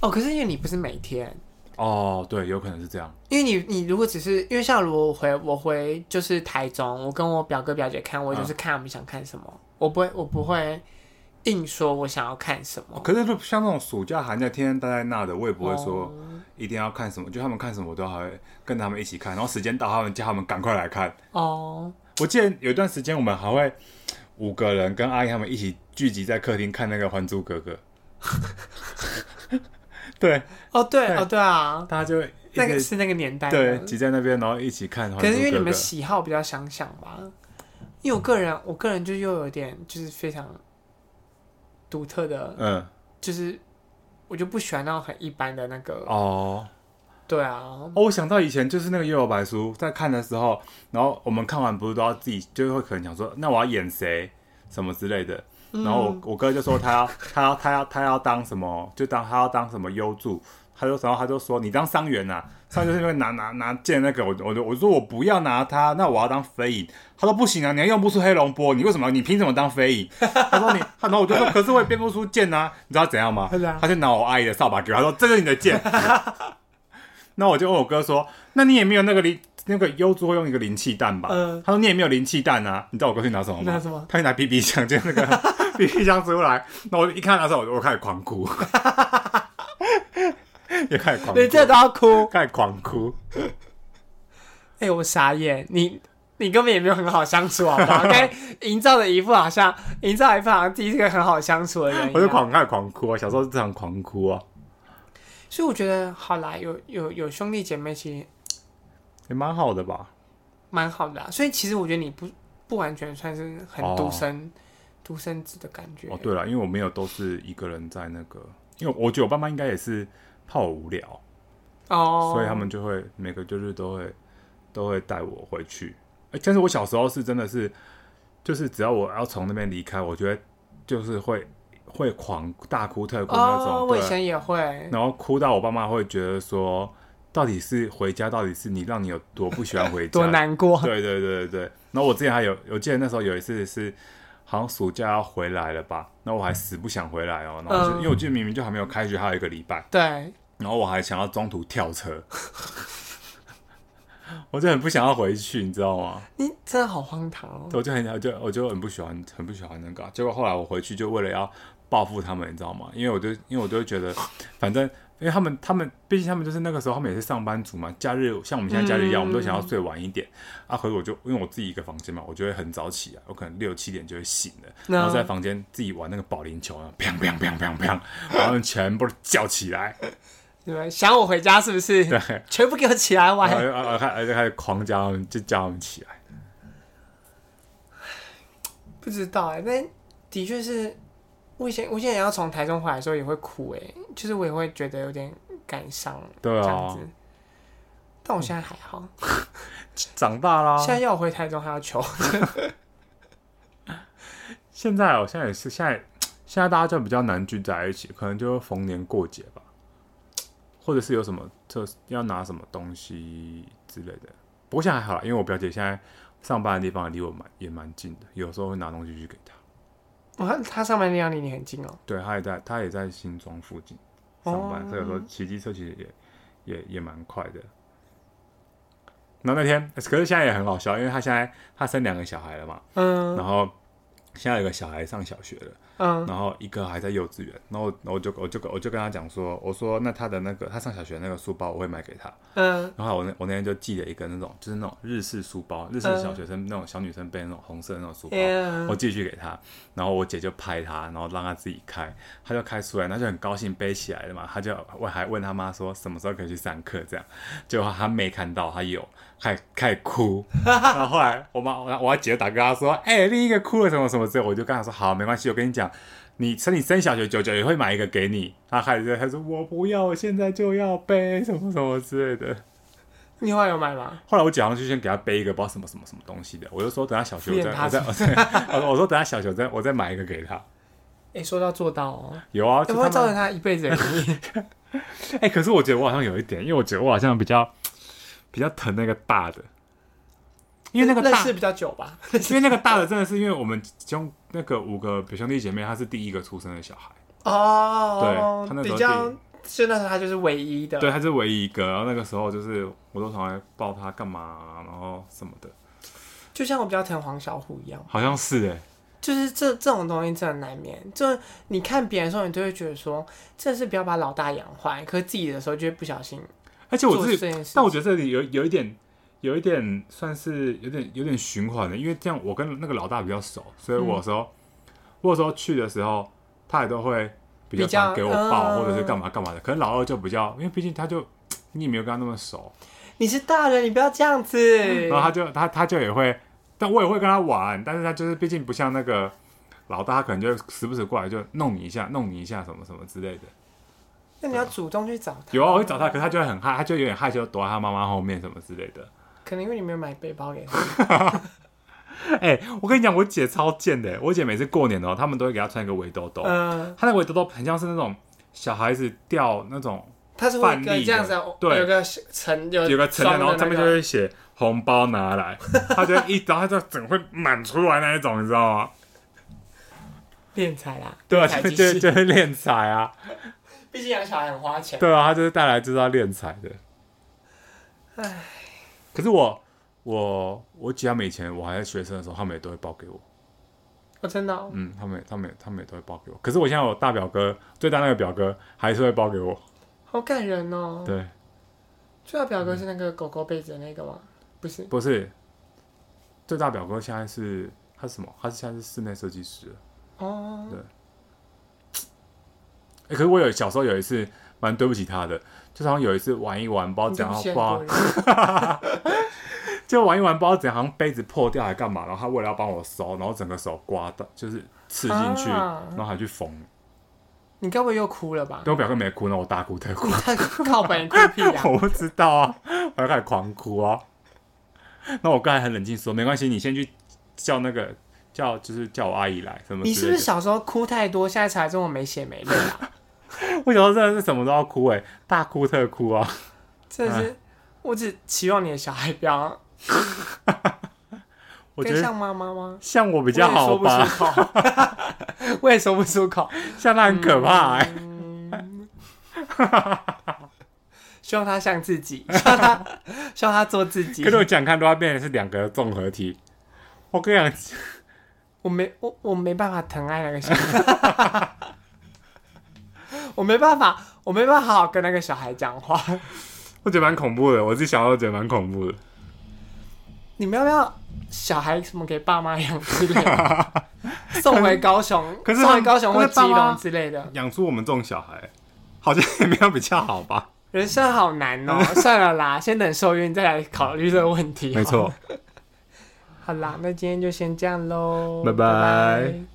哦，可是因为你不是每天。哦，对，有可能是这样。因为你你如果只是因为像如果我回我回就是台中，我跟我表哥表姐看，我就是看他们想看什么，嗯、我不会我不会。硬说我想要看什么，可是像那种暑假寒假天天待在那的，我也不会说一定要看什么，就他们看什么我都还会跟他们一起看，然后时间到他们叫他们赶快来看。哦，我记得有一段时间我们还会五个人跟阿姨他们一起聚集在客厅看那个《还珠格格》。对，哦对哦对啊，大家就那个是那个年代，对，挤在那边然后一起看。可是因为你们喜好比较相像吧，因为我个人我个人就又有点就是非常。独特的，嗯，就是我就不喜欢那种很一般的那个哦，对啊，哦，我想到以前就是那个《幽游白书》在看的时候，然后我们看完不是都要自己就会可能想说，那我要演谁什么之类的，然后我我哥就说他要他要他要他要当什么，就当他要当什么优助。他就然后他就说，你当伤员呐，上就是因为拿拿拿剑那个，我我就我说我不要拿他，那我要当飞影。他说不行啊，你还用不出黑龙波，你为什么？你凭什么当飞影？他说你，然后我就说，可是我也变不出剑啊，你知道怎样吗？他就拿我阿姨的扫把给我，他说这是你的剑。那我就问我哥说，那你也没有那个灵那个幽助会用一个灵气弹吧？嗯他说你也没有灵气弹啊，你知道我过去拿什么吗？拿什么？他去拿 BB 枪，就那个 BB 枪出来。那我一看的时候，我就我开始狂哭。也开始狂哭，你这都要哭，开始狂哭。哎、欸，我傻眼，你你根本也没有很好相处，好不好？该营造的一副好像，营造一副好像自己是个很好相处的人。我就狂开始狂哭啊，小时候是这样狂哭啊。所以我觉得，好啦，有有有兄弟姐妹，其实也蛮好的吧，蛮好的、啊。所以其实我觉得你不不完全算是很独生独、哦、生子的感觉。哦，对了，因为我没有都是一个人在那个，因为我觉得我爸妈应该也是。怕我无聊哦，oh. 所以他们就会每个就是都会都会带我回去。哎、欸，但是我小时候是真的是，就是只要我要从那边离开，我觉得就是会会狂大哭特哭那种。Oh, 我以前也会，然后哭到我爸妈会觉得说，到底是回家，到底是你让你有多不喜欢回家，多难过。对对对对对。然后我之前还有，我记得那时候有一次是。好像暑假要回来了吧？那我还死不想回来哦。然后就、嗯、因为我记得明明就还没有开学，还有一个礼拜。对。然后我还想要中途跳车，我就很不想要回去，你知道吗？你真的好荒唐哦！我就很就我就很不喜欢，很不喜欢那个。结果后来我回去就为了要报复他们，你知道吗？因为我就因为我就会觉得，反正。因为他们，他们毕竟他们就是那个时候，他们也是上班族嘛。假日像我们现在假日一样，嗯、我们都想要睡晚一点。啊，可是我就因为我自己一个房间嘛，我就会很早起啊，我可能六七点就会醒了，嗯、然后在房间自己玩那个保龄球啊，砰砰砰砰砰，然后全部叫起来，对，想我回家是不是？对，全部给我起来玩，然后然后开始狂叫他们，就叫他们起来。不知道哎、欸，那的确是。我以前我现在也要从台中回来的时候也会哭哎，就是我也会觉得有点感伤，对啊，这样子。但我现在还好，长大了。现在要我回台中还要求。现在哦，现在也是现在，现在大家就比较难聚在一起，可能就逢年过节吧，或者是有什么特要拿什么东西之类的。不过现在还好，因为我表姐现在上班的地方离我蛮也蛮近的，有时候会拿东西去给她。哦，他上班的地方离你很近哦。对，他也在，他也在新庄附近上班，所以说骑机车其实也也也蛮快的。然后那天，可是现在也很好笑，因为他现在他生两个小孩了嘛，嗯，然后现在有个小孩上小学了。嗯，然后一个还在幼稚园，然后我就我就我就跟他讲说，我说那他的那个他上小学那个书包我会买给他，嗯，然后我那我那天就寄了一个那种就是那种日式书包，日式小学生那种小女生背那种红色的那种书包，嗯、我寄去给他，然后我姐就拍他，然后让他自己开，他就开出来，他就很高兴背起来了嘛，他就我还问他妈说什么时候可以去上课这样，结果他没看到，他有。开开始哭，然后后来我妈我我姐打给他说，哎、欸，另一个哭了什么什么之后，我就跟他说，好，没关系，我跟你讲，你趁你升小学，九九也会买一个给你。他孩子他说我不要，我现在就要背什么什么之类的。你后来有买吗？后来我早上就先给他背一个不知道什么什么什么东西的，我就说等他小学我再我再我再我说等他小学我再我再买一个给他。哎、欸，说到做到哦。有啊，怎么会造成他一辈子的阴影？哎、欸，可是我觉得我好像有一点，因为我觉得我好像比较比较疼那个大的，因为那个大是比较久吧。因为那个大的真的是因为我们兄那个五个表兄弟姐妹，他是第一个出生的小孩哦。对，他那时候比较，现在他就是唯一的。对，他是唯一一个。然后那个时候就是我都常来抱他干嘛，然后什么的。就像我比较疼黄小虎一样。好像是哎。就是这这种东西真的难免，就你看别人的时候，你就会觉得说，真的是不要把老大养坏，可是自己的时候就会不小心。而且我自己，但我觉得这里有有一点，有一点算是有点有点循环的，因为这样我跟那个老大比较熟，所以我有时候、嗯、我有时候去的时候，他也都会比较常给我抱，或者是干嘛干嘛的。可能老二就比较，因为毕竟他就你也没有跟他那么熟。你是大人，你不要这样子。然后他就他他就也会。但我也会跟他玩，但是他就是毕竟不像那个老大，他可能就时不时过来就弄你一下，弄你一下什么什么之类的。那你要主动去找他。有啊，我会找他，可是他就会很害，他就有点害羞，躲在他妈妈后面什么之类的。可能因为你没有买背包给他。哎、欸，我跟你讲，我姐超贱的。我姐每次过年的话，他们都会给她穿一个围兜兜。嗯。她那个围兜兜很像是那种小孩子掉那种。它是会跟这样子，对，有个层，有个层，然后上面就会写。红包拿来，她就一然后他就整会满出来那一种，你知道吗？敛财啦，对啊，就就就是敛财啊。毕竟养小孩很花钱。对啊，他就是带来就是要敛财的。唉，可是我我我姐他们以前我还在学生的时候，他们也都会包给我。我真的。嗯，他们他们他们也都会包给我。可是我现在我大表哥最大那个表哥还是会包给我。好感人哦。对。最大表哥是那个狗狗被子的那个吗？不是不是，最大表哥现在是他是什么？他是现在是室内设计师哦。对。哎、欸，可是我有小时候有一次蛮对不起他的，就好像有一次玩一玩，不知道怎样，包，就玩一玩，不知道怎样，好像杯子破掉还干嘛？然后他为了要帮我收，然后整个手刮到，就是刺进去，啊、然后还去缝。你该不会又哭了吧？对，我表哥没哭，那我大哭特哭。靠北哭屁啊！我不知道啊，我要开始狂哭啊。那我刚才很冷静说，没关系，你先去叫那个叫，就是叫我阿姨来。什么？你是不是小时候哭太多，现在才这么没血没泪啊？我小时候真的是什么都要哭哎、欸，大哭特哭啊！真的是，唉我只期望你的小孩不要。我觉得像妈妈吗？像我比较好吧。我也说不出口，像他很可怕哎、欸。嗯希望他像自己，希望他，希望他做自己。可是我讲看，都要变成是两个综合体。我跟你讲，我没我我没办法疼爱那个小孩，我没办法，我没办法好好跟那个小孩讲话。我觉得蛮恐怖的，我自己想到觉得蛮恐怖的。你们要不要小孩什么给爸妈养之类的？送回高雄，可是送回高雄或基隆之类的，养出我们这种小孩，好像也没有比较好吧。人生好难哦，算了啦，先等受孕再来考虑这个问题。没错。好啦，那今天就先这样喽，拜拜。拜拜。